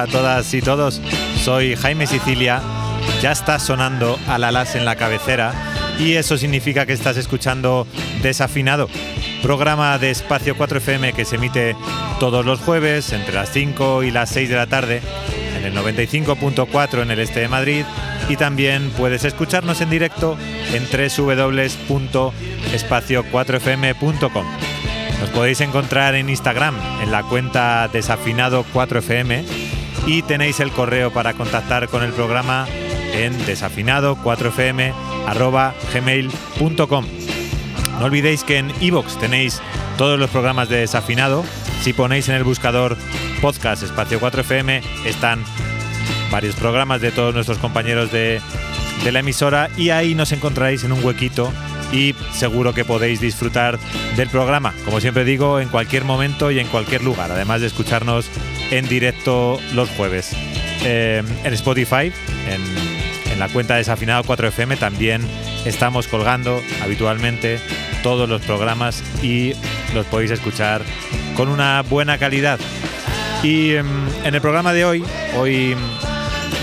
hola a todas y todos. Soy Jaime Sicilia. Ya está sonando Alalas en la cabecera y eso significa que estás escuchando Desafinado, programa de Espacio 4 FM que se emite todos los jueves entre las 5 y las 6 de la tarde en el 95.4 en el este de Madrid y también puedes escucharnos en directo en www.espacio4fm.com. Nos podéis encontrar en Instagram en la cuenta desafinado4fm y tenéis el correo para contactar con el programa en desafinado4fm.gmail.com. No olvidéis que en iVoox tenéis todos los programas de Desafinado. Si ponéis en el buscador podcast espacio 4fm están varios programas de todos nuestros compañeros de, de la emisora y ahí nos encontraréis en un huequito y seguro que podéis disfrutar del programa, como siempre digo, en cualquier momento y en cualquier lugar, además de escucharnos en directo los jueves. Eh, en Spotify, en, la cuenta Desafinado 4FM, también estamos colgando habitualmente todos los programas y los podéis escuchar con una buena calidad. Y eh, en el programa de hoy, hoy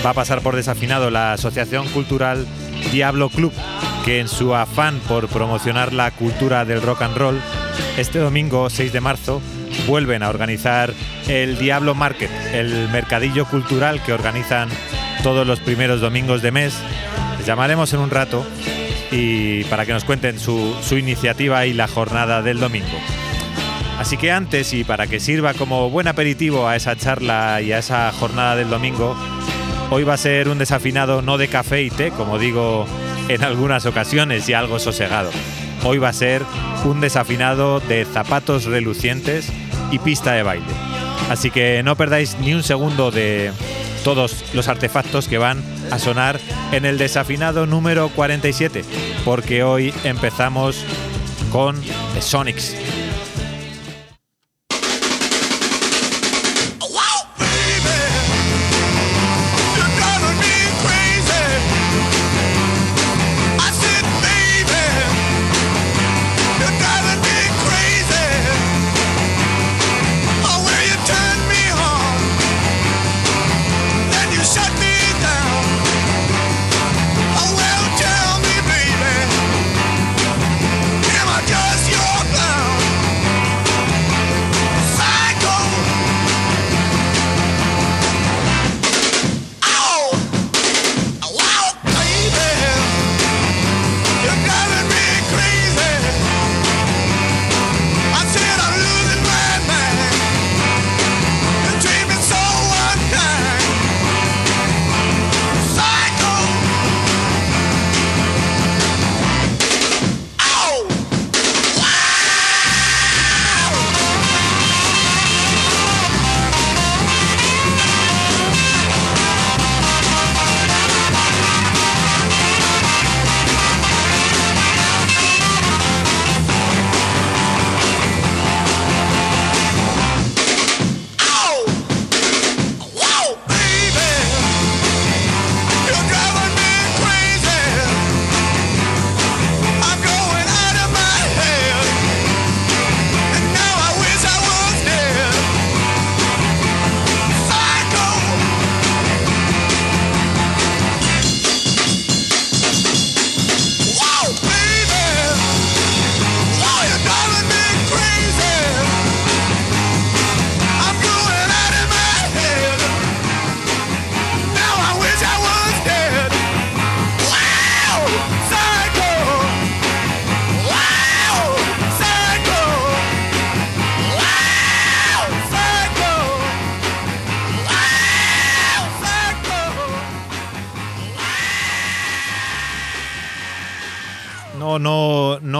va a pasar por desafinado la Asociación Cultural Diablo Club, que en su afán por promocionar la cultura del rock and roll, este domingo 6 de marzo vuelven a organizar el Diablo Market, el mercadillo cultural que organizan todos los primeros domingos de mes. Les llamaremos en un rato y para que nos cuenten su, su iniciativa y la jornada del domingo. Así que antes y para que sirva como buen aperitivo a esa charla y a esa jornada del domingo, hoy va a ser un desafinado no de café y té, como digo en algunas ocasiones y algo sosegado. Hoy va a ser un desafinado de zapatos relucientes y pista de baile. Así que no perdáis ni un segundo de todos los artefactos que van a sonar en el desafinado número 47, porque hoy empezamos con The Sonics.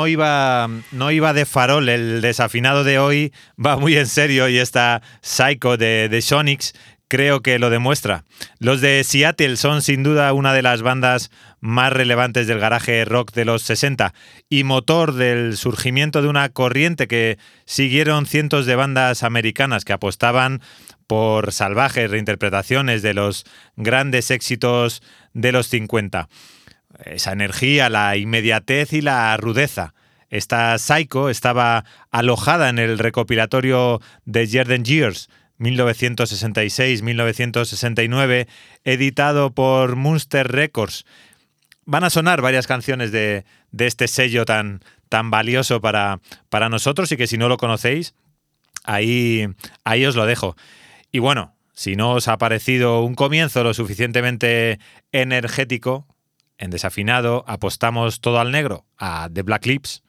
Iba, no iba de farol, el desafinado de hoy va muy en serio y esta Psycho de, de Sonics creo que lo demuestra. Los de Seattle son sin duda una de las bandas más relevantes del garaje rock de los 60 y motor del surgimiento de una corriente que siguieron cientos de bandas americanas que apostaban por salvajes reinterpretaciones de los grandes éxitos de los 50. Esa energía, la inmediatez y la rudeza. Esta Psycho estaba alojada en el recopilatorio de Jordan Years 1966-1969, editado por Munster Records. Van a sonar varias canciones de, este sello tan, tan valioso para, para, nosotros y que si no lo conocéis, ahí, ahí os lo dejo. Y bueno, si no os ha parecido un comienzo lo suficientemente energético, en desafinado, apostamos todo al negro, a The Black Lips.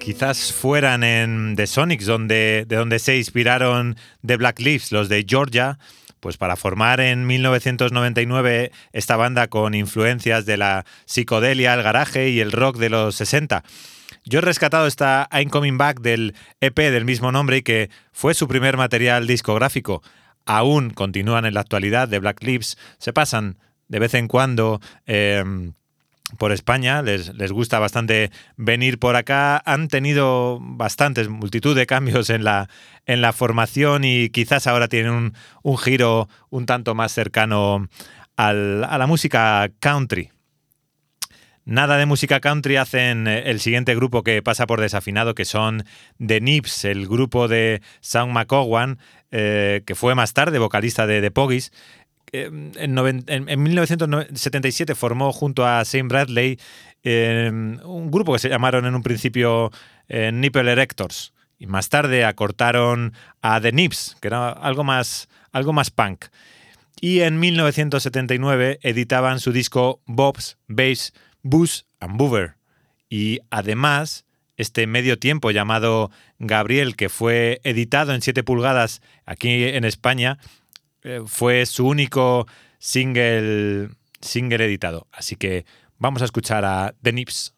Quizás, fueran en The Sonics, donde, de donde se inspiraron The Black Leaves, los de Georgia, pues para formar en 1999 esta banda con influencias de la psicodelia, el garaje y el rock de los 60. Yo he rescatado esta I'm Coming Back del EP del mismo nombre y que fue su primer material discográfico. Aún continúan en la actualidad de Black Lips, se pasan de vez en cuando eh, por España, les, les, gusta bastante venir por acá. Han tenido bastantes, multitud de cambios en la, en la formación y quizás ahora tienen un, un giro un tanto más cercano al, a la música country. Nada de música country hacen el siguiente grupo que pasa por desafinado, que son The Nips, el grupo de Sam McCowan, eh, que fue más tarde vocalista de The Pogues en, en, 1977 formó junto a Shane Bradley em, un grupo que se llamaron en un principio eh, Nipple Erectors y más tarde acortaron a The Nips, que era algo más, algo más punk. Y en 1979 editaban su disco Bob's Bass Booze and Boover. Y además, este medio tiempo llamado Gabriel, que fue editado en 7 pulgadas aquí en España, fue su único single, single editado. Así que vamos a escuchar a The Nips.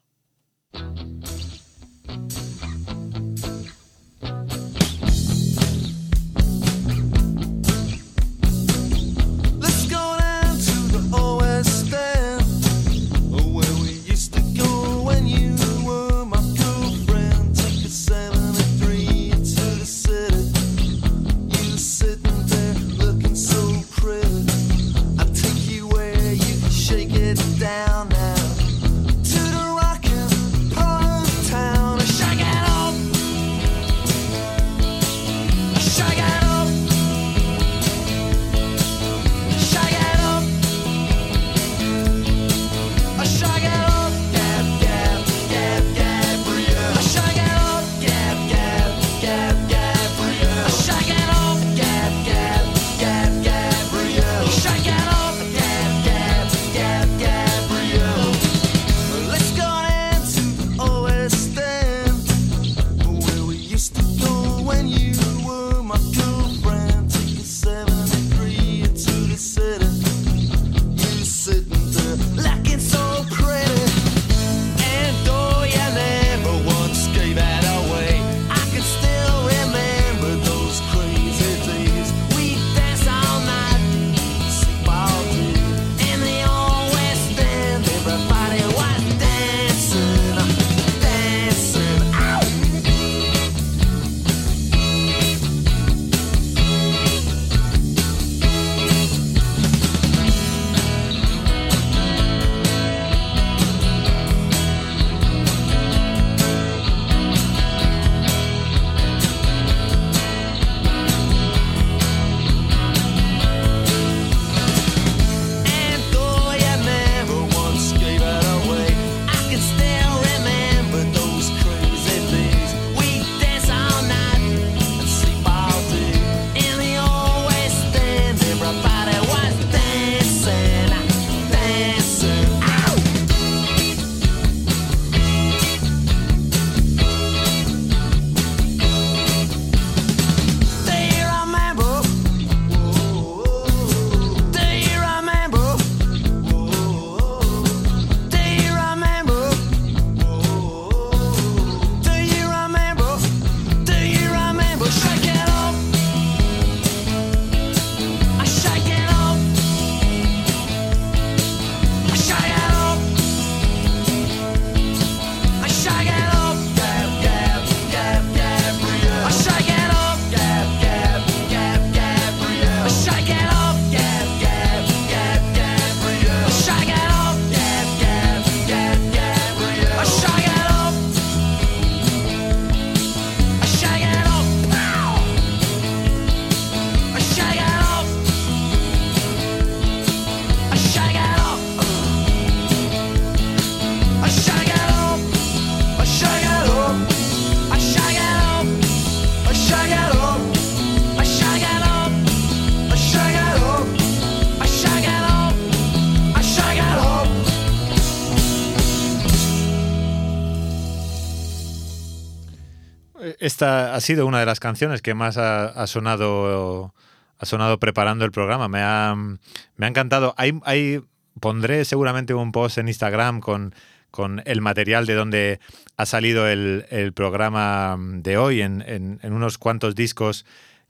Sido una de las canciones que más ha, sonado ha sonado preparando el programa. Me ha, me ha encantado. Hay, pondré seguramente un post en Instagram con, con el material de donde ha salido el, programa de hoy en, unos cuantos discos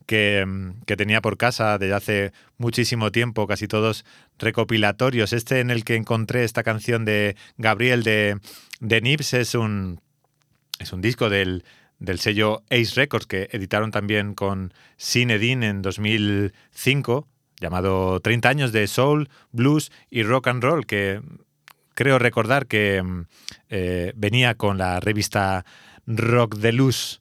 que, tenía por casa desde hace muchísimo tiempo, casi todos recopilatorios. Este en el que encontré esta canción de Gabriel de, de Nips es un, es un disco del, del sello Ace Records, que editaron también con Cinedin en 2005, llamado 30 años de soul, blues y rock and roll, que creo recordar que eh, venía con la revista Rock de Luz.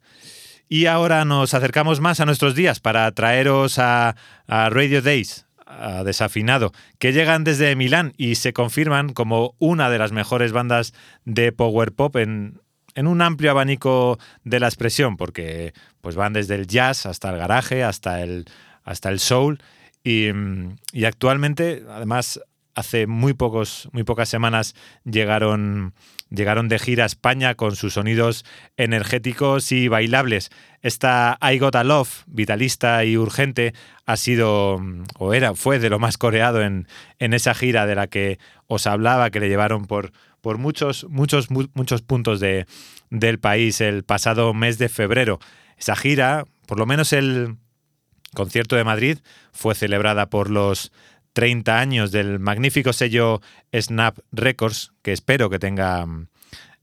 Y ahora nos acercamos más a nuestros días para traeros a, a Radio Days, a Desafinado, que llegan desde Milán y se confirman como una de las mejores bandas de power pop en, en un amplio abanico de la expresión, porque pues van desde el jazz hasta el garaje, hasta el, hasta el soul, y, y actualmente, además, hace muy, pocos, muy pocas semanas llegaron, llegaron de gira a España con sus sonidos energéticos y bailables. Esta I Got a Love, vitalista y urgente, ha sido, o era, fue de lo más coreado en, en esa gira de la que os hablaba, que le llevaron por, por muchos, muchos, muchos puntos de, del país el pasado mes de febrero. Esa gira, por lo menos el concierto de Madrid, fue celebrada por los 30 años del magnífico sello Snap Records, que espero que tenga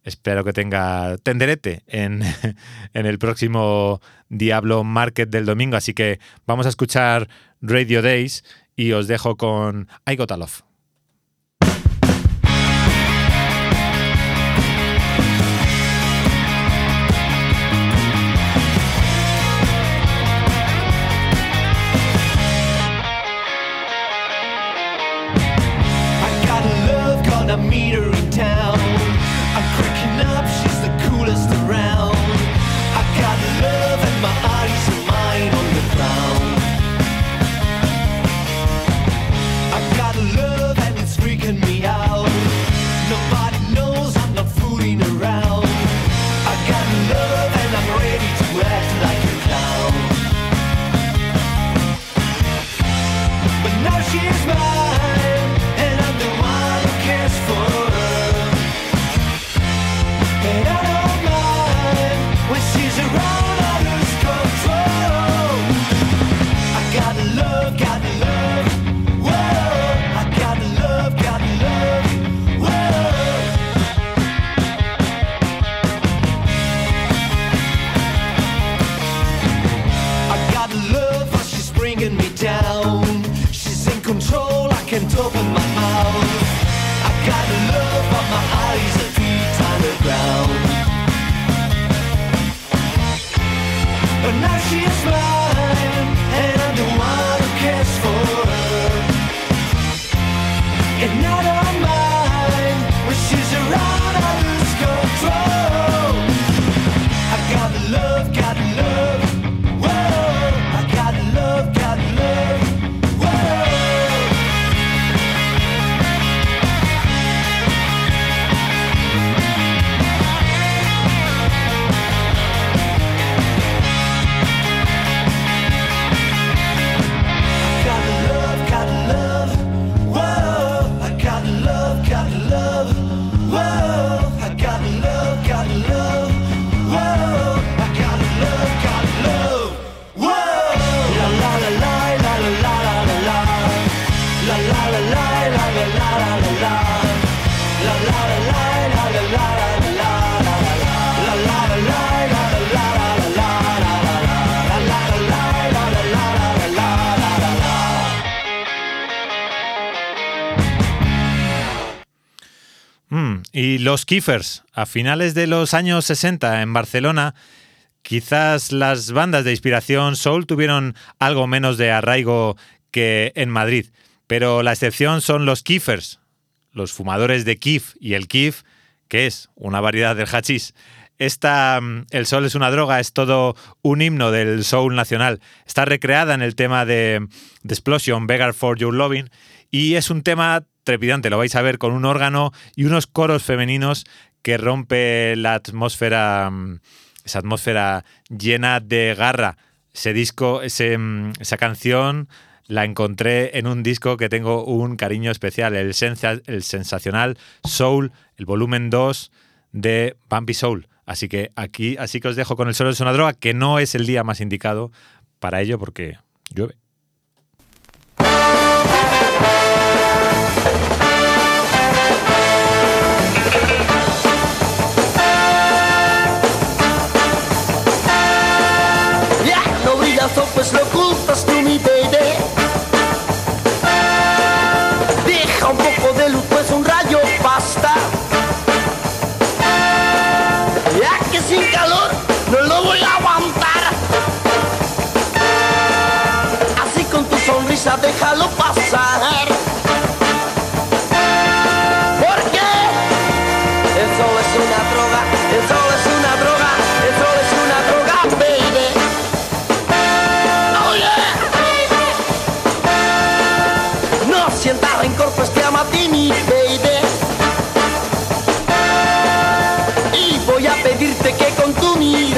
espero que tenga tenderete en, en, el próximo Diablo Market del domingo. Así que vamos a escuchar Radio Days y os dejo con I Got. Los Kiffers, a finales de los años 60 en Barcelona, quizás las bandas de inspiración soul tuvieron algo menos de arraigo que en Madrid, pero la excepción son los Kiffers, los fumadores de Kif y el Kif, que es una variedad del hachís. Esta, El Sol es una droga, es todo un himno del soul nacional. Está recreada en el tema de The Explosion, Beggar for Your Loving, y es un tema trepidante, lo vais a ver con un órgano y unos coros femeninos que rompe la atmósfera, mm, esa atmósfera llena de garra. Ese disco, ese, mm, esa canción la encontré en un disco que tengo un cariño especial, el, sensacional Soul, el volumen 2 de Bumpy Soul. Así que aquí, así que os dejo con el solo de una droga, que no es el día más indicado para ello porque llueve. Admires al sol y dime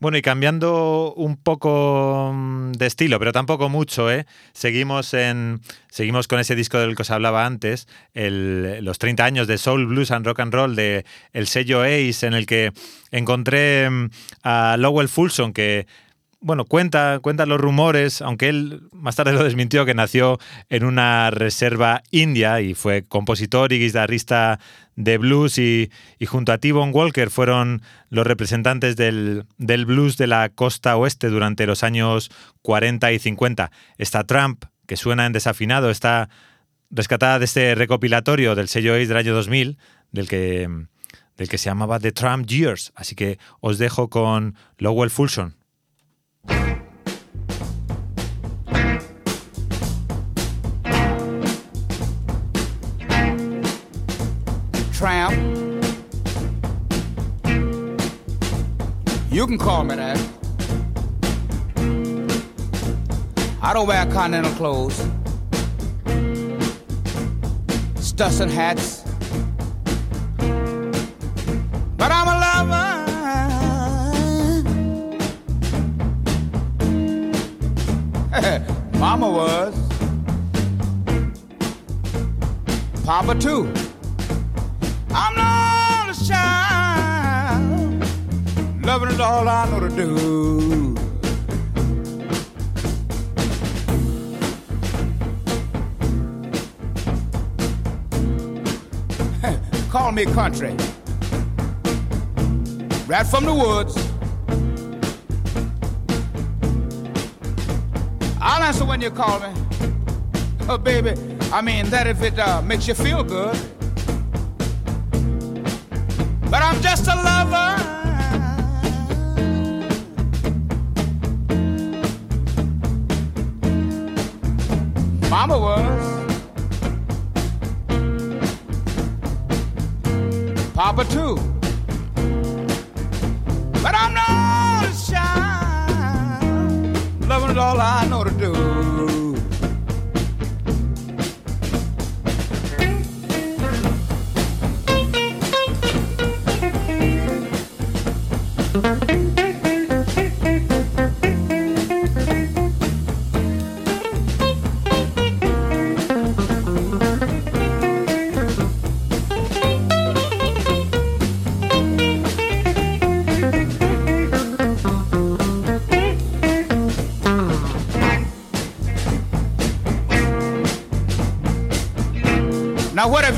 Bueno, y cambiando un poco mm, de estilo, pero tampoco mucho, ¿eh? Seguimos, en, seguimos con ese disco del que os hablaba antes, el- los 30 años de Soul, Blues and Rock and Roll de el sello Ace, en el que encontré mm, a Lowell Fulson, que bueno, cuenta, cuenta los rumores, aunque él más tarde lo desmintió, que nació en una reserva india y fue compositor y guitarrista de blues y, junto a T-Bone Walker fueron los representantes del, del blues de la costa oeste durante los años 40 y 50. Esta Trump, que suena en desafinado, está rescatada de este recopilatorio del sello Ace del año 2000, del que, del que se llamaba The Trump Years. Así que os dejo con Lowell Fulson. You can call me that. I don't wear continental clothes. Studs and hats. But I'm a lover. Mama was. Papa too. I'm not a child. Loving is all I know to do. Call me country. Right from the woods. I'll answer when you call me. Oh, baby, I mean that if it uh, makes you feel good. But I'm just a lover. Mama was.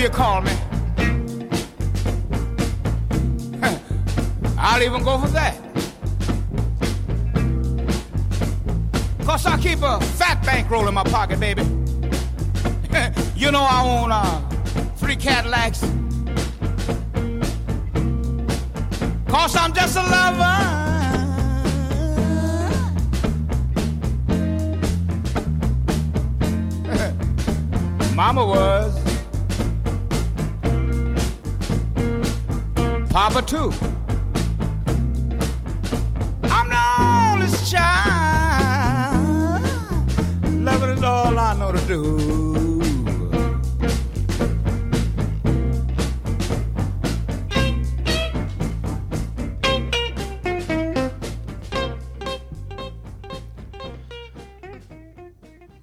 You call me, I'll even go for that. Cause I keep a fat bankroll in my pocket, baby. you know I own uh, three Cadillacs. Cause I'm just a lover. Mama was. Papa too. I'm the only child. Loving is all I know to do.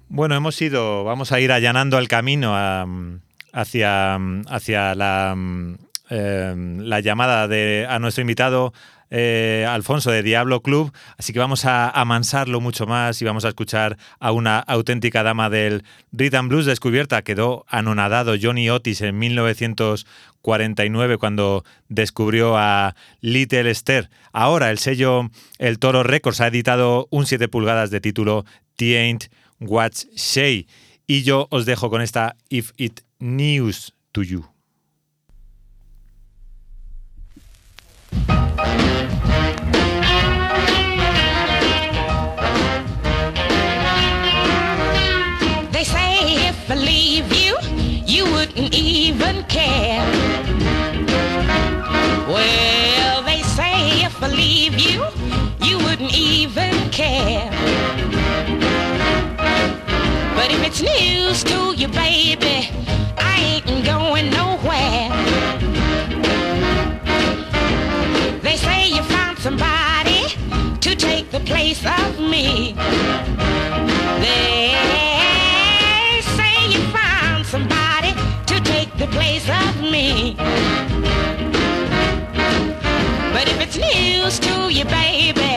Bueno, hemos ido, vamos a ir allanando el camino a, hacia, um, hacia la um, eh, la llamada de, a nuestro invitado eh, Alfonso de Diablo Club, así que vamos a amansarlo mucho más y vamos a escuchar a una auténtica dama del rhythm blues descubierta. Quedó anonadado Johnny Otis en 1949 cuando descubrió a Little Esther. Ahora el sello El Toro Records ha editado un 7 pulgadas de título The Ain't What's Shay. Y yo os dejo con esta If It News to You. You wouldn't even care. But if it's news to you, baby, I ain't going nowhere. They say you found somebody to take the place of me. They say you found somebody to take the place of me. But if it's news to you, baby,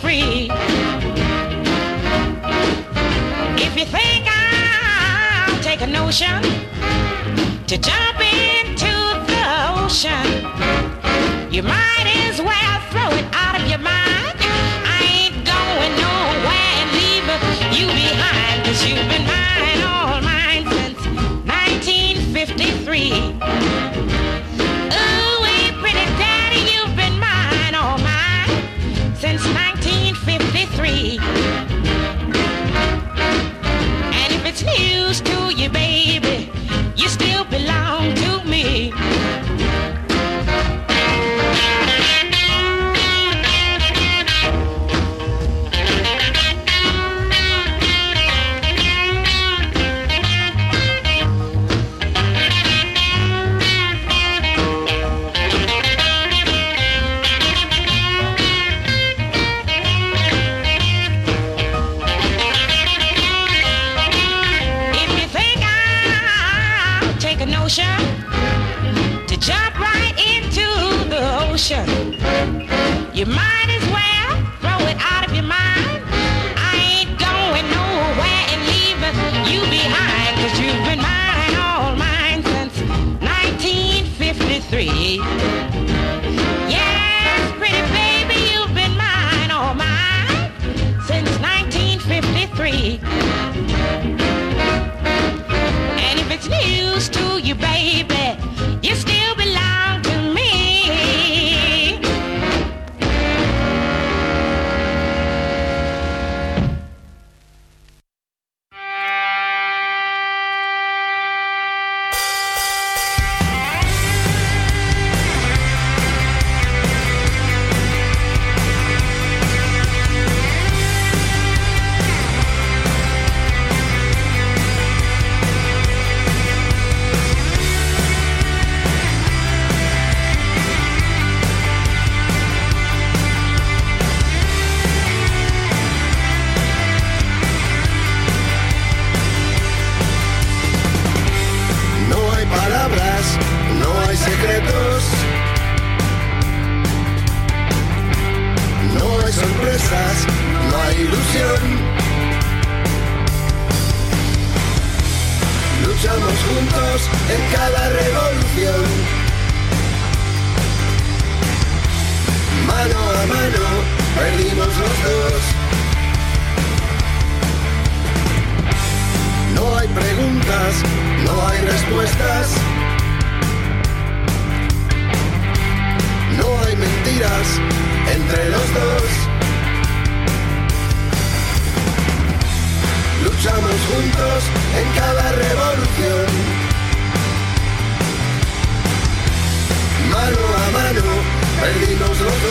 free. If you think I'll take a notion to jump into the ocean, you might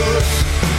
good.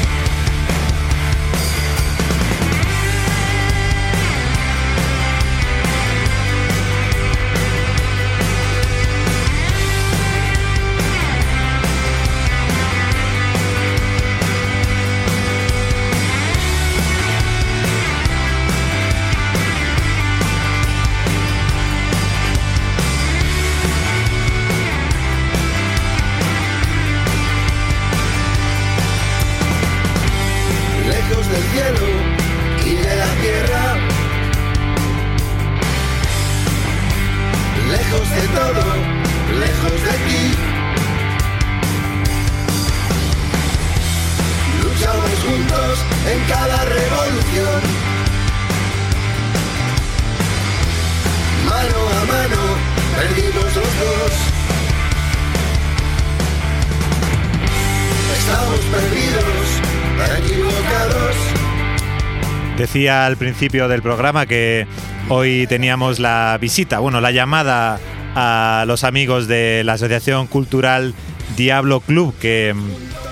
Decía al principio del programa que hoy teníamos la visita, bueno, la llamada a los amigos de la Asociación Cultural Diablo Club, que mm,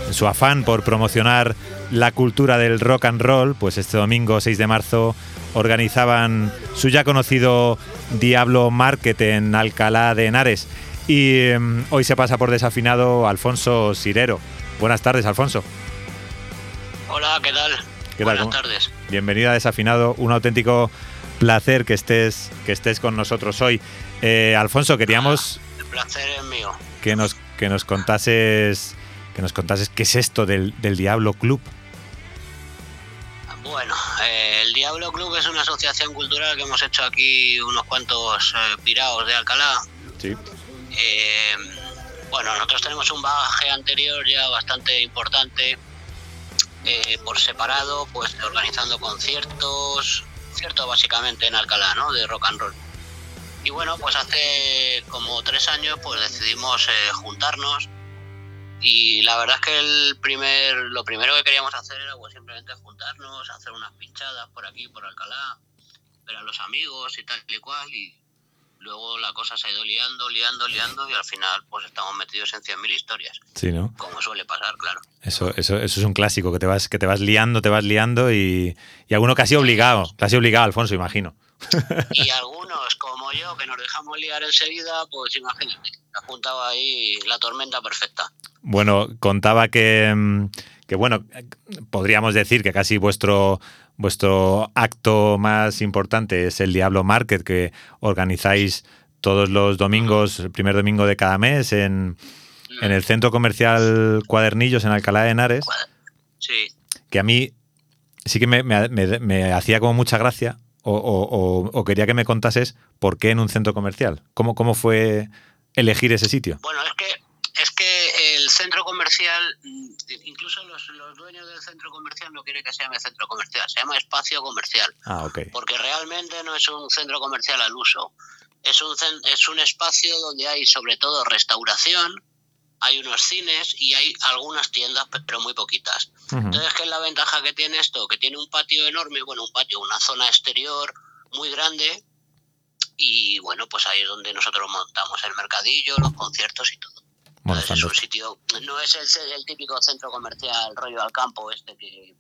en su afán por promocionar la cultura del rock and roll, pues este domingo 6 de marzo organizaban su ya conocido Diablo Market en Alcalá de Henares. Y mm, hoy se pasa por desafinado Alfonso Sirero. Buenas tardes, Alfonso. Hola, ¿qué tal? ¿Qué tal? Buenas ¿Cómo- tardes. Bienvenido a Desafinado, un auténtico placer que estés, que estés con nosotros hoy. Eh, Alfonso, queríamos El placer es mío. que nos, que nos contases que nos contases qué es esto del, del Diablo Club. Bueno, eh, el Diablo Club es una asociación cultural que hemos hecho aquí unos cuantos eh, piraos de Alcalá. Sí. Eh, bueno, nosotros tenemos un bagaje anterior ya bastante importante eh, por separado, pues organizando conciertos, conciertos básicamente en Alcalá, ¿no? De rock and roll. Y bueno, pues hace como tres años pues decidimos eh, juntarnos y la verdad es que el primer, lo primero que queríamos hacer era pues simplemente juntarnos, hacer unas pinchadas por aquí, por Alcalá, ver a los amigos y tal y cual y luego la cosa se ha ido liando, liando, liando y al final pues estamos metidos en 100.000 historias, Sí, ¿no? como suele pasar, claro. Eso, eso, eso es un clásico, que te vas, que te vas liando, te vas liando y, y alguno casi obligado, casi obligado, Alfonso, imagino. Y algunos como yo que nos dejamos liar enseguida, pues imagínate, ha juntado ahí la tormenta perfecta. Bueno, contaba que, mm, que bueno, podríamos decir que casi vuestro vuestro acto más importante es el Diablo Market que organizáis todos los domingos, el primer domingo de cada mes en, en el centro comercial Cuadernillos en Alcalá de Henares, Sí, que a mí sí que me, me- me- me hacía como mucha gracia o, o- quería que me contases por qué en un centro comercial, cómo, cómo fue elegir ese sitio. Bueno, es que es que el centro comercial, mm, incluso los, centro comercial no quieren que se llame centro comercial, se llama espacio comercial, Ah, porque realmente no es un centro comercial al uso. Es un, es un espacio donde hay sobre todo restauración, hay unos cines y hay algunas tiendas, pe- pero muy poquitas. Entonces, ¿qué es la ventaja que tiene esto? Que tiene un patio enorme, bueno, un patio, una zona exterior muy grande. Y bueno, pues ahí es donde nosotros montamos el mercadillo, los conciertos y todo. Bueno, Entonces, es un fantástico. sitio, no es el, el típico centro comercial rollo al campo este que,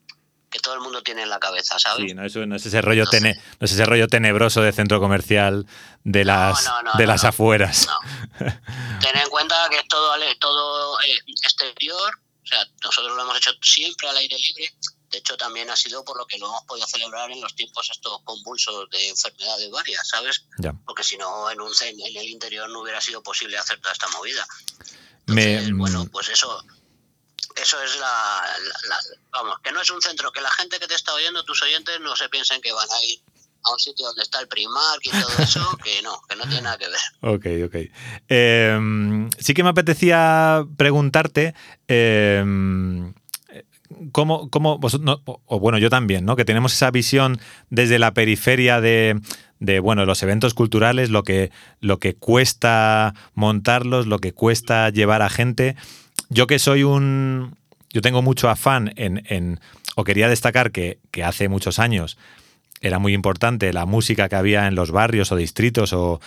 que todo el mundo tiene en la cabeza, ¿sabes? Sí, no, eso no es ese rollo tene- no es ese rollo tenebroso de centro comercial de las no, no, de las afueras. Ten en cuenta que es todo, todo eh, exterior, o sea, nosotros lo hemos hecho siempre al aire libre. De hecho, también ha sido por lo que lo hemos podido celebrar en los tiempos estos convulsos de enfermedades varias, ¿sabes? Ya. Porque si no, en, un, en el interior no hubiera sido posible hacer toda esta movida. Me- bueno, pues eso, eso es la, la- la- Vamos, que no es un centro, que la gente que te está oyendo, tus oyentes, no se piensen que van a ir a un sitio donde está el Primark y todo eso, que no, que no tiene nada que ver. Ok, ok. Eh, sí que me apetecía preguntarte eh, cómo, cómo vos- no, o, o bueno, yo también, ¿no? Que tenemos esa visión desde la periferia de, de, bueno, los eventos culturales, lo que, lo que cuesta montarlos, lo que cuesta llevar a gente. Yo que soy un... Yo tengo mucho afán en... en o quería destacar que, que hace muchos años era muy importante la música que había en los barrios o distritos o,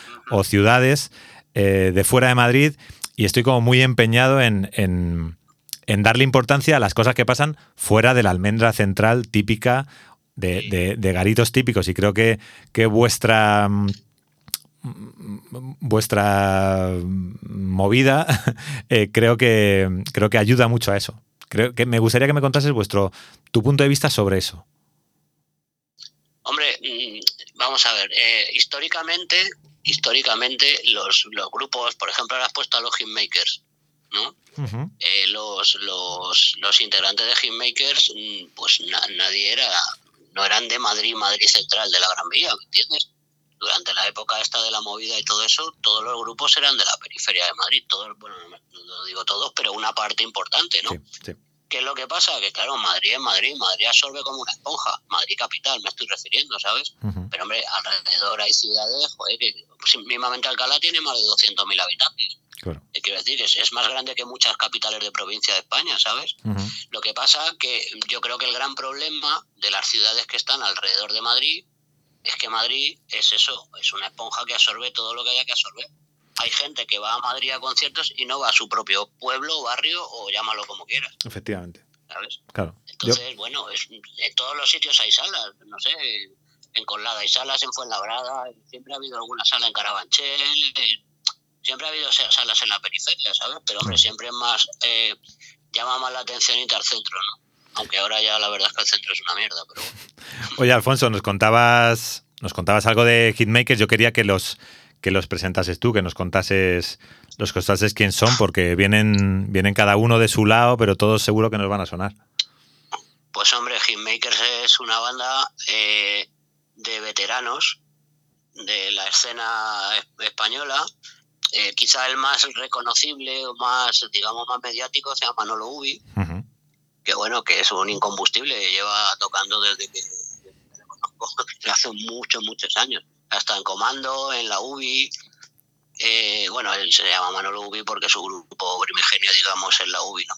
ciudades eh, de fuera de Madrid y estoy como muy empeñado en- en darle importancia a las cosas que pasan fuera de la almendra central típica de, de- de garitos típicos y creo que, que vuestra mm, vuestra movida eh, creo que creo que ayuda mucho a eso creo que me gustaría que me contases vuestro tu punto de vista sobre eso Hombre, mm, vamos a ver, eh, históricamente, históricamente los, los grupos, por ejemplo, ahora has puesto a los hitmakers. ¿no? Eh, los, los, los integrantes de Hitmakers, mm, pues na- nadie era, no eran de Madrid, Madrid Central, de la Gran Vía, ¿me entiendes? Durante la época esta de la movida y todo eso, todos los grupos eran de la periferia de Madrid, todos, bueno, no digo todos, pero una parte importante, ¿no? Sí, sí. ¿Qué es lo que pasa? Que claro, Madrid es Madrid, Madrid absorbe como una esponja, Madrid capital, me estoy refiriendo, ¿sabes? Pero hombre, alrededor hay ciudades, joder, que pues, mismamente Alcalá tiene más de 200.000 habitantes. Claro. ¿Qué quiero decir? Es, es más grande que muchas capitales de provincia de España, ¿sabes? Lo que pasa que yo creo que el gran problema de las ciudades que están alrededor de Madrid es que Madrid es eso, es una esponja que absorbe todo lo que haya que absorber. Hay gente que va a Madrid a conciertos y no va a su propio pueblo, barrio o llámalo como quieras, Efectivamente. ¿sabes? Claro. Yo- Entonces, bueno, es- en todos los sitios hay salas, no sé, en Colada hay salas, en Fuenlabrada, siempre ha habido alguna sala en Carabanchel, eh, siempre ha habido sa- salas en la periferia, ¿sabes? Pero hombre, siempre es más, eh, llama más la atención irte al centro, ¿no? Aunque ahora ya la verdad es que el centro es una mierda, pero bueno. Oye, Alfonso, nos contabas, nos contabas algo de Hitmakers. Yo quería que los que los presentases tú, que nos contases, los contases quién son, porque vienen, vienen cada uno de su lado, pero todos seguro que nos van a sonar. Pues hombre, Hitmakers es una banda eh, de veteranos de la escena es- española. Eh, quizá el más reconocible o más, digamos, más mediático se llama Manolo Ubi, que bueno, que es un incombustible, lleva tocando desde que desde que le conozco, desde hace muchos, muchos años. Hasta en Comando, en la UBI. Eh, bueno, él se llama Manolo Ubi porque su grupo primigenio, digamos, es la UBI, ¿no?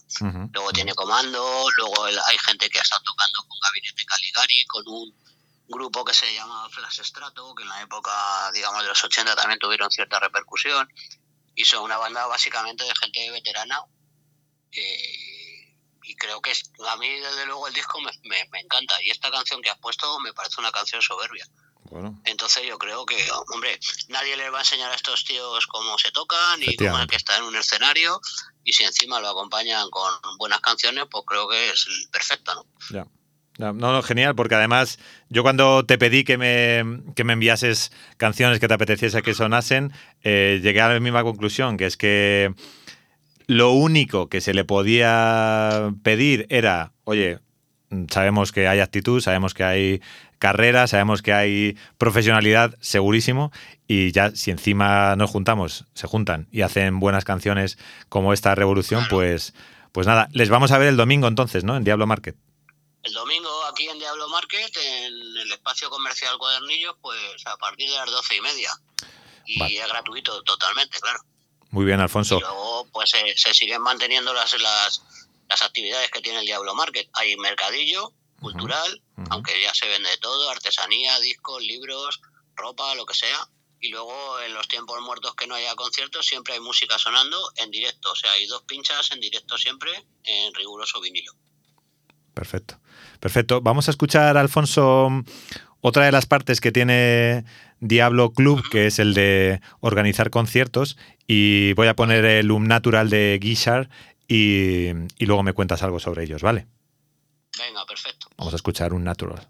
Luego tiene comando, luego el- hay gente que ha estado tocando con Gabinete Caligari, con un grupo que se llama Flash Strato, que en la época, digamos, de los 80 también tuvieron cierta repercusión. Y son una banda básicamente de gente veterana. eh, y creo que es- a mí, desde luego, el disco me, me- me encanta. Y esta canción que has puesto me parece una canción soberbia. Bueno, Entonces yo creo que, hombre, nadie les va a enseñar a estos tíos cómo se tocan y cómo Efectivamente. que estar en un escenario y si encima lo acompañan con buenas canciones, pues creo que es perfecto, ¿no? ya. No, no, genial, porque además yo cuando te pedí que me, que me enviases canciones que te apeteciese que sonasen, eh, llegué a la misma conclusión, que es que lo único que se le podía pedir era, oye, sabemos que hay actitud, sabemos que hay carrera, sabemos que hay profesionalidad, segurísimo, y ya si encima nos juntamos, se juntan y hacen buenas canciones como esta revolución, Claro. pues, pues nada, les vamos a ver el domingo entonces, ¿no? En Diablo Market. El domingo aquí en Diablo Market, en el espacio comercial Cuadernillos, pues a partir de las doce y media. Y Vale. es gratuito totalmente, claro. Muy bien, Y Alfonso. luego pues se, se siguen manteniendo las, las, las actividades que tiene el Diablo Market. Hay mercadillo cultural, aunque ya se vende de todo, artesanía, discos, libros, ropa, lo que sea. Y luego en los tiempos muertos que no haya conciertos siempre hay música sonando en directo. O sea, hay dos pinchas en directo siempre en riguroso vinilo. Perfecto. Perfecto. Vamos a escuchar, Alfonso, otra de las partes que tiene Diablo Club, que es el de organizar conciertos. Y voy a poner el Um Natural de Guishar y, y luego me cuentas algo sobre ellos, ¿vale? Venga, perfecto. Vamos a escuchar un Natural.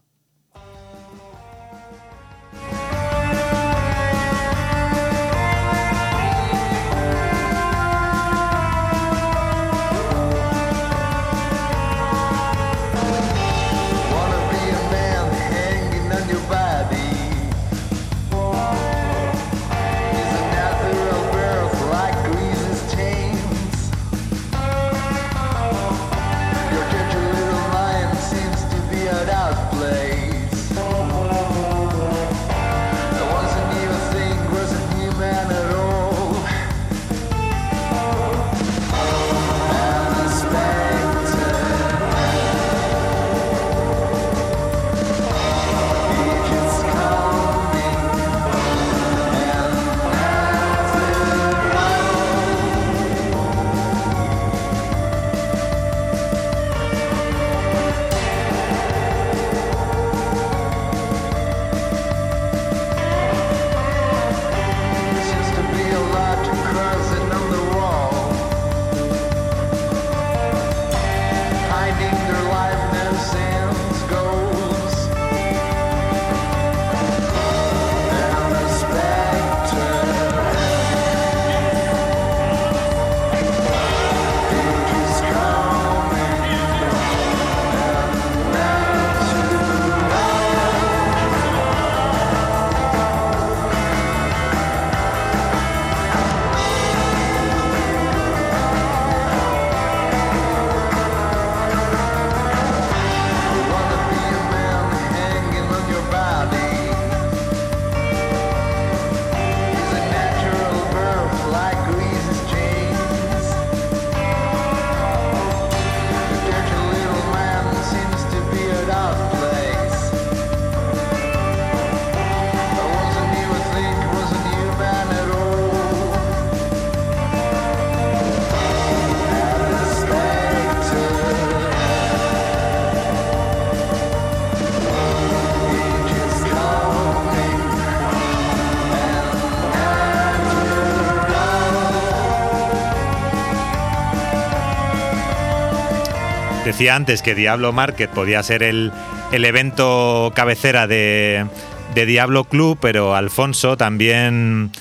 Decía antes que Diablo Market podía ser el, el evento cabecera de, de Diablo Club, pero Alfonso también,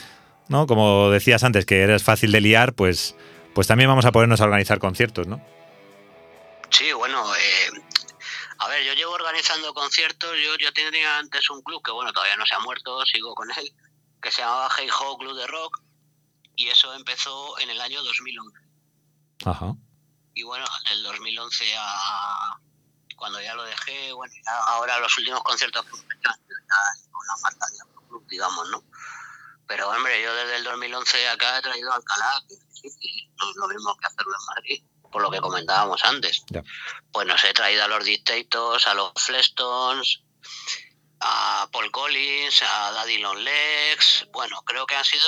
¿no? Como decías antes, que eres fácil de liar, pues, pues también vamos a ponernos a organizar conciertos, ¿no? Sí, bueno, eh, a ver, yo llevo organizando conciertos, yo, yo tenía antes un club que bueno, todavía no se ha muerto, sigo con él, que se llamaba Hey Ho Club de Rock, y eso empezó en el año 2011. Ajá. Y bueno, del 2011 a cuando ya lo dejé, bueno, ya ahora los últimos conciertos con la marca Diablo Club, digamos, ¿no? Pero hombre, yo desde el 2011 acá he traído a Alcalá, que no es lo mismo que hacerlo en Madrid, por lo que comentábamos antes. Pues nos he traído a los Dictators, a los Flestones, a Paul Collins, a Daddy Long Legs. Bueno, creo que han sido,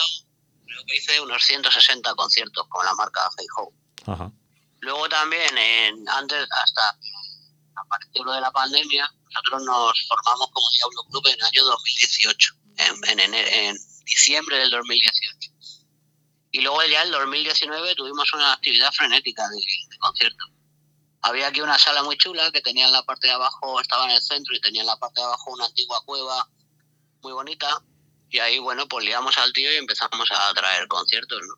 creo que hice unos 160 conciertos con la marca Hey Ho. Ajá. Luego también, en, antes, hasta apareció lo de la pandemia, nosotros nos formamos como Diablo Club en el año 2018, en, diciembre del 2018. Y luego ya en 2019 tuvimos una actividad frenética de, de conciertos. Había aquí una sala muy chula que tenía en la parte de abajo, estaba en el centro y tenía en la parte de abajo una antigua cueva muy bonita. Y ahí, bueno, pues liamos al tío y empezamos a traer conciertos, ¿no?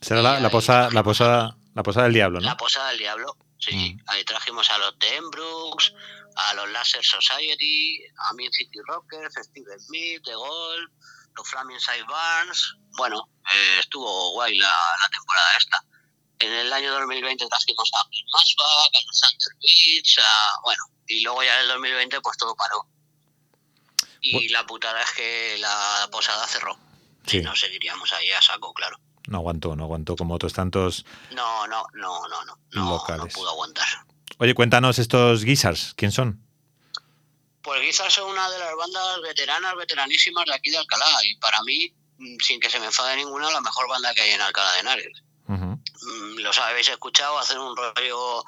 Será la, la, la, posada, la posada del diablo, ¿no? La Posada del Diablo, sí. Mm. Ahí trajimos a los de Embrooks, a los Laser Society, a Mean City Rockers, Steve Smith, The Gold, los Flaming Side Barns. Bueno, eh, estuvo guay la, la temporada esta. En el año 2020 trajimos a Bill Masbach, a los Thunder Beach, a, bueno, y luego ya en el 2020 pues todo paró. Y Bu- la putada es que la posada cerró. Sí. Y no seguiríamos ahí a saco, claro. No aguantó, no aguantó como otros tantos. No, no, no, no, no. No, no Locales. pudo aguantar. Oye, cuéntanos estos Gizzards, ¿quién son? Pues quizás son una de las bandas veteranas, veteranísimas de aquí de Alcalá. Y para mí, mm, sin que se me enfade ninguna, la mejor banda que hay en Alcalá de Henares. Ujú. Mm, Los habéis escuchado, hacen un rollo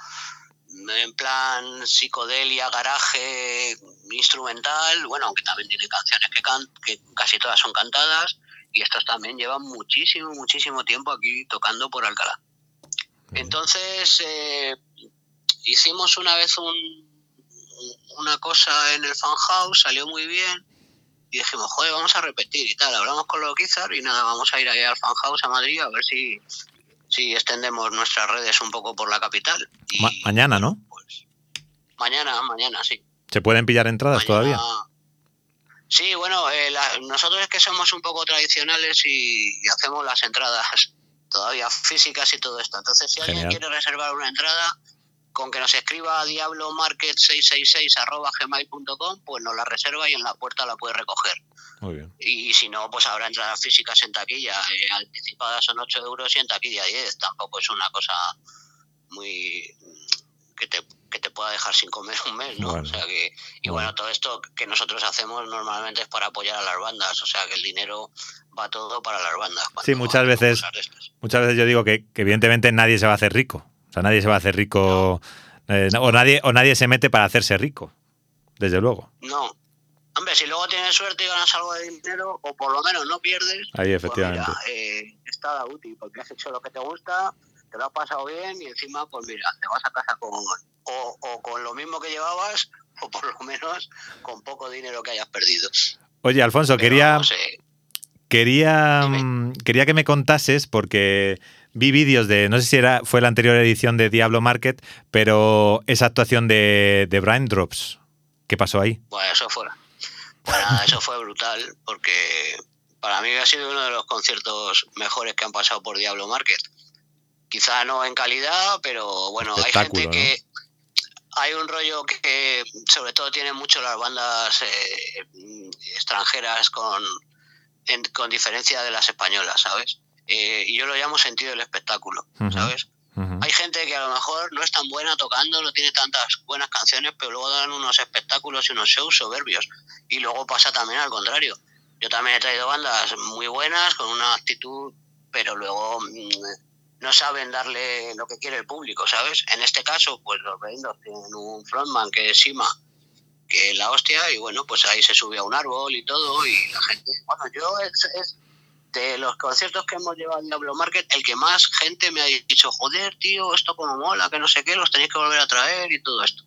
mm, en plan psicodelia, garaje, instrumental. Bueno, aunque también tiene canciones que, can que casi todas son cantadas. Y estos también llevan muchísimo, muchísimo tiempo aquí tocando por Alcalá. Entonces, eh, hicimos una vez un, una cosa en el fan house, salió muy bien. Y dijimos, joder, vamos a repetir y tal. Hablamos con los Guizar y nada, vamos a ir ahí al fan house a Madrid a ver si, si extendemos nuestras redes un poco por la capital. Y, Ma- mañana, ¿no? pues, mañana, mañana, sí. ¿Se pueden pillar entradas todavía? Sí, bueno, eh, la- nosotros es que somos un poco tradicionales y, y hacemos las entradas todavía físicas y todo esto. Entonces, si alguien quiere reservar una entrada, con que nos escriba a diablomarket666 pues nos la reserva y en la puerta la puede recoger. Muy bien. Y si no, pues habrá entradas físicas en taquilla. Eh, anticipadas son 8 euros y en taquilla 10. Tampoco es una cosa muy que te, que te pueda dejar sin comer un mes, ¿no? Bueno. O sea que, y Bueno. bueno, todo esto que nosotros hacemos normalmente es para apoyar a las bandas. O sea que el dinero va todo para las bandas. Sí, muchas veces-. Muchas veces yo digo que, que evidentemente nadie se va a hacer rico. O sea, nadie se va a hacer rico. eh, o, nadie, o nadie se mete para hacerse rico. Desde luego. No. Hombre, si luego tienes suerte y ganas algo de dinero, o por lo menos no pierdes, Ahí, efectivamente. Pues mira, eh, está útil porque has hecho lo que te gusta, te lo has pasado bien y encima, pues mira, te vas a casa con o, o con lo mismo que llevabas o por lo menos con poco dinero que hayas perdido. Oye, Alfonso, Pero quería, eh, quería, Dime. mm, quería que me contases, porque vi vídeos de, no sé si era, fue la anterior edición de Diablo Market, pero esa actuación de, de Brain Drops, ¿qué pasó ahí? bueno, eso fue, pues nada, eso fue brutal porque para mí ha sido uno de los conciertos mejores que han pasado por Diablo Market. Quizá no en calidad, pero bueno, hay gente que hay un rollo que sobre todo tienen mucho las bandas eh, extranjeras con, en- con diferencia de las españolas, ¿sabes? Eh, y yo lo llamo sentido del espectáculo. ¿sabes? Hay gente que a lo mejor no es tan buena tocando, no tiene tantas buenas canciones, pero luego dan unos espectáculos y unos shows soberbios. Y luego pasa también al contrario. Yo también he traído bandas muy buenas, con una actitud, pero luego mm, no saben darle lo que quiere el público, ¿sabes? En este caso, pues los Braindogs tienen un frontman que es Sima, que es la hostia, y bueno, pues ahí se subió a un árbol y todo, y la gente, bueno, yo es, es- de los conciertos que hemos llevado en Diablo Market, el que más gente me ha dicho, joder, tío, esto como mola, que no sé qué, los tenéis que volver a traer y todo esto.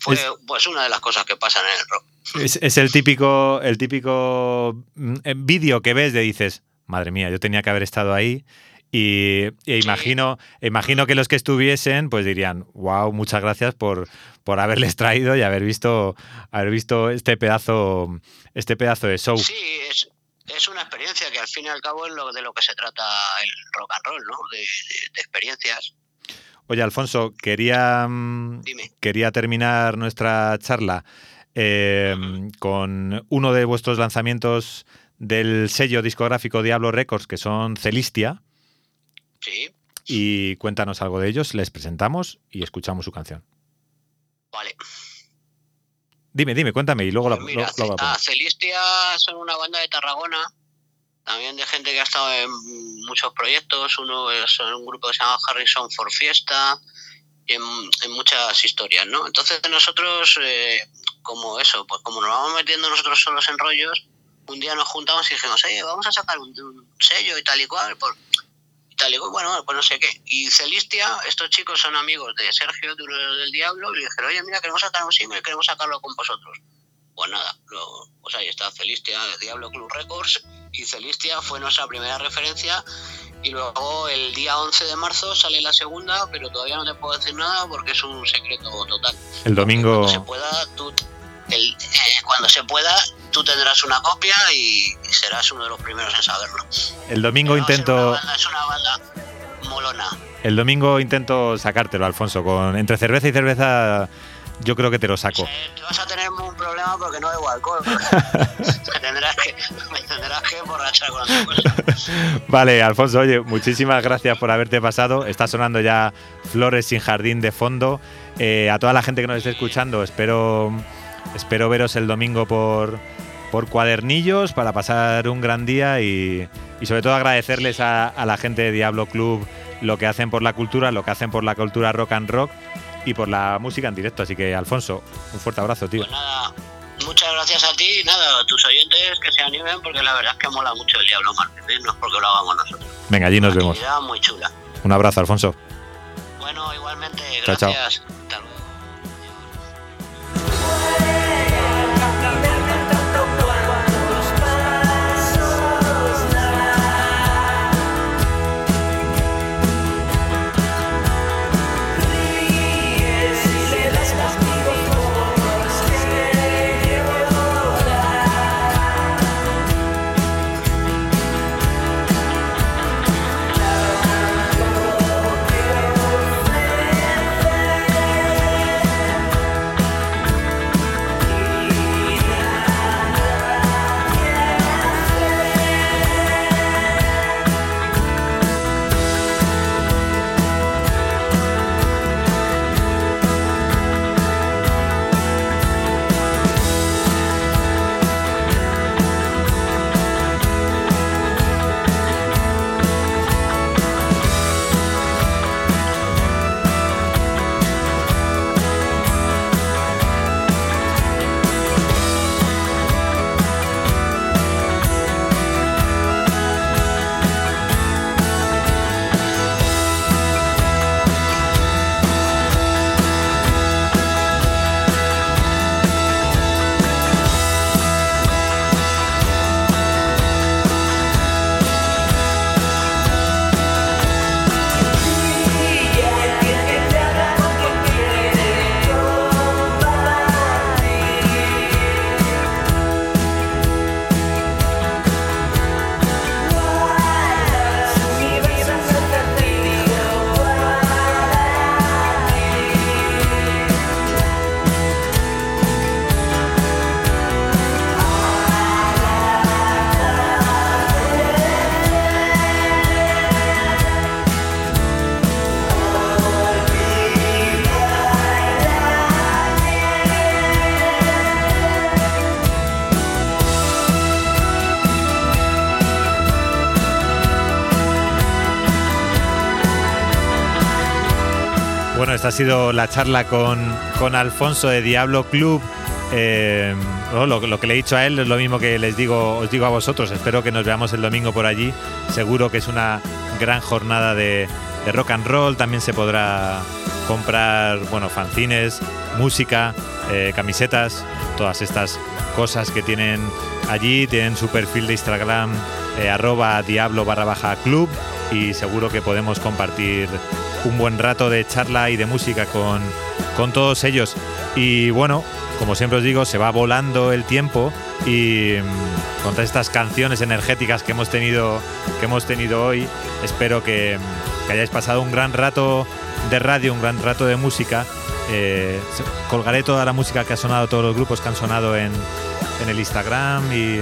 Fue Es- pues una de las cosas que pasan en el rock. Es, es el típico, el típico mm, eh, vídeo que ves de dices, madre mía, yo tenía que haber estado ahí. Y e imagino, imagino que los que estuviesen, pues dirían, wow, muchas gracias por, por haberles traído y haber visto, haber visto este pedazo, este pedazo de show. Sí, es, es una experiencia que al fin y al cabo es lo, de lo que se trata el rock and roll, ¿no? De, de- de experiencias. Oye, Alfonso, quería, mm, Dime. quería terminar nuestra charla eh, con uno de vuestros lanzamientos del sello discográfico Diablo Records, que son Celistia. Sí, y cuéntanos algo de ellos, les presentamos y escuchamos su canción. vale. Dime, dime, cuéntame y luego la, Pues mira, lo- lo ah, son una banda de Tarragona, también de gente que ha estado en muchos proyectos. Uno es un grupo que se llama Harrison for Fiesta y en, en muchas historias, ¿no? Entonces nosotros, eh, como eso, pues como nos vamos metiendo nosotros solos en rollos, un día nos juntamos y dijimos, oye, vamos a sacar un, un sello y tal y cual, por, tal y cual, bueno, pues no sé qué. Y Celistia, estos chicos son amigos de Sergio de Uno del Diablo, y le dijeron, oye, mira, queremos sacar un single, queremos sacarlo con vosotros. Pues nada, lo- pues ahí está Celistia, de Diablo Club Records, y Celistia fue nuestra primera referencia. Y luego el día 11 de marzo sale la segunda, pero todavía no te puedo decir nada porque es un secreto total. El domingo, Cuando se pueda, tú, el- eh, cuando se pueda, tú tendrás una copia y, serás uno de los primeros en saberlo. el domingo Pero intento, Una banda, es una banda molona. el domingo intento sacártelo, Alfonso, con entre cerveza y cerveza yo creo que te lo saco. Te vas a tener un problema porque no bebo alcohol. me, tendrás que, me tendrás que emborrachar con otra cosa. Vale, Alfonso, oye, muchísimas gracias por haberte pasado. Está sonando ya Flores sin jardín de fondo. Eh, a toda la gente que nos esté escuchando, espero, espero veros el domingo por, por cuadernillos para pasar un gran día y, y sobre todo agradecerles a, a la gente de Diablo Club lo que hacen por la cultura, lo que hacen por la cultura rock and rock y por la música en directo. Así que, Alfonso, un fuerte abrazo, tío. Pues nada, muchas gracias a ti y nada, a tus oyentes que se animen porque la verdad es que mola mucho el Diablo Marketing, no es porque lo hagamos nosotros. Venga, allí nos vemos. Muy chula. Un abrazo, Alfonso. Bueno, igualmente, Chao, chao. Esta ha sido la charla con, con Alfonso de Diablo Club. Eh, no, lo, que le he dicho a él es lo mismo que les digo, os digo a vosotros. Espero que nos veamos el domingo por allí. Seguro que es una gran jornada de, de rock and roll. También se podrá comprar, bueno, fanzines, música, eh, camisetas, todas estas cosas que tienen allí. Tienen su perfil de Instagram, eh, arroba diablo barra baja club. Y seguro que podemos compartir un buen rato de charla y de música con, con todos ellos. Y bueno, como siempre os digo, se va volando el tiempo y mm, con todas estas canciones energéticas que hemos tenido, que hemos tenido hoy, espero que, que hayáis pasado un gran rato de radio, un gran rato de música. Eh, colgaré toda la música que ha sonado, todos los grupos que han sonado en, en el Instagram y,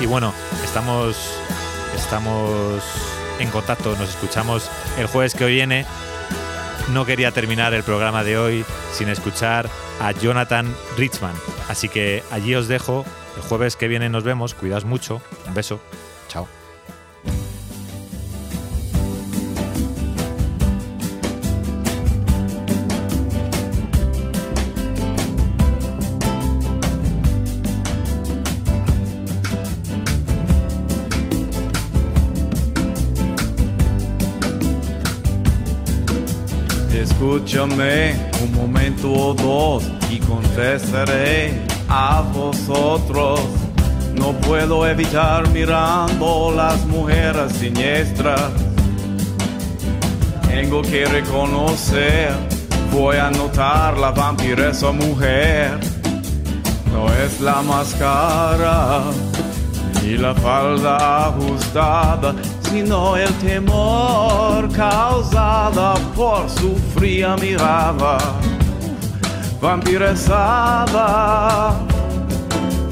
y bueno, estamos, estamos en contacto, nos escuchamos el jueves que viene. No quería terminar el programa de hoy sin escuchar a Jonathan Richman. Así que allí os dejo. El jueves que viene nos vemos. Cuidaos mucho. Un beso. Chao. Escúchame un momento o dos y confesaré a vosotros. No puedo evitar mirando las mujeres siniestras. Tengo que reconocer, voy a notar la vampiresa mujer. No es la máscara ni la falda ajustada, sino el temor causada por su fría mirada. Vampiresada,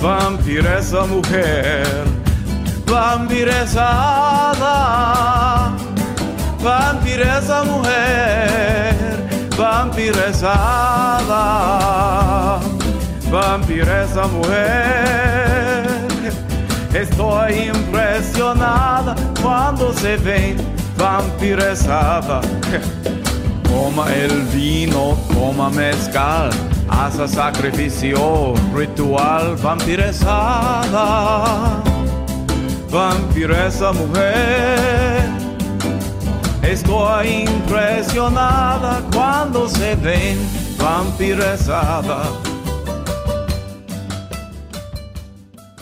vampiresa mujer, vampiresada, vampiresa mujer, vampiresada, vampiresa mujer. Estoy impresionada cuando se ven vampiresada. Toma el vino, toma mezcal, hace sacrificio ritual vampiresada. Vampiresa mujer. Estoy impresionada cuando se ven vampiresada.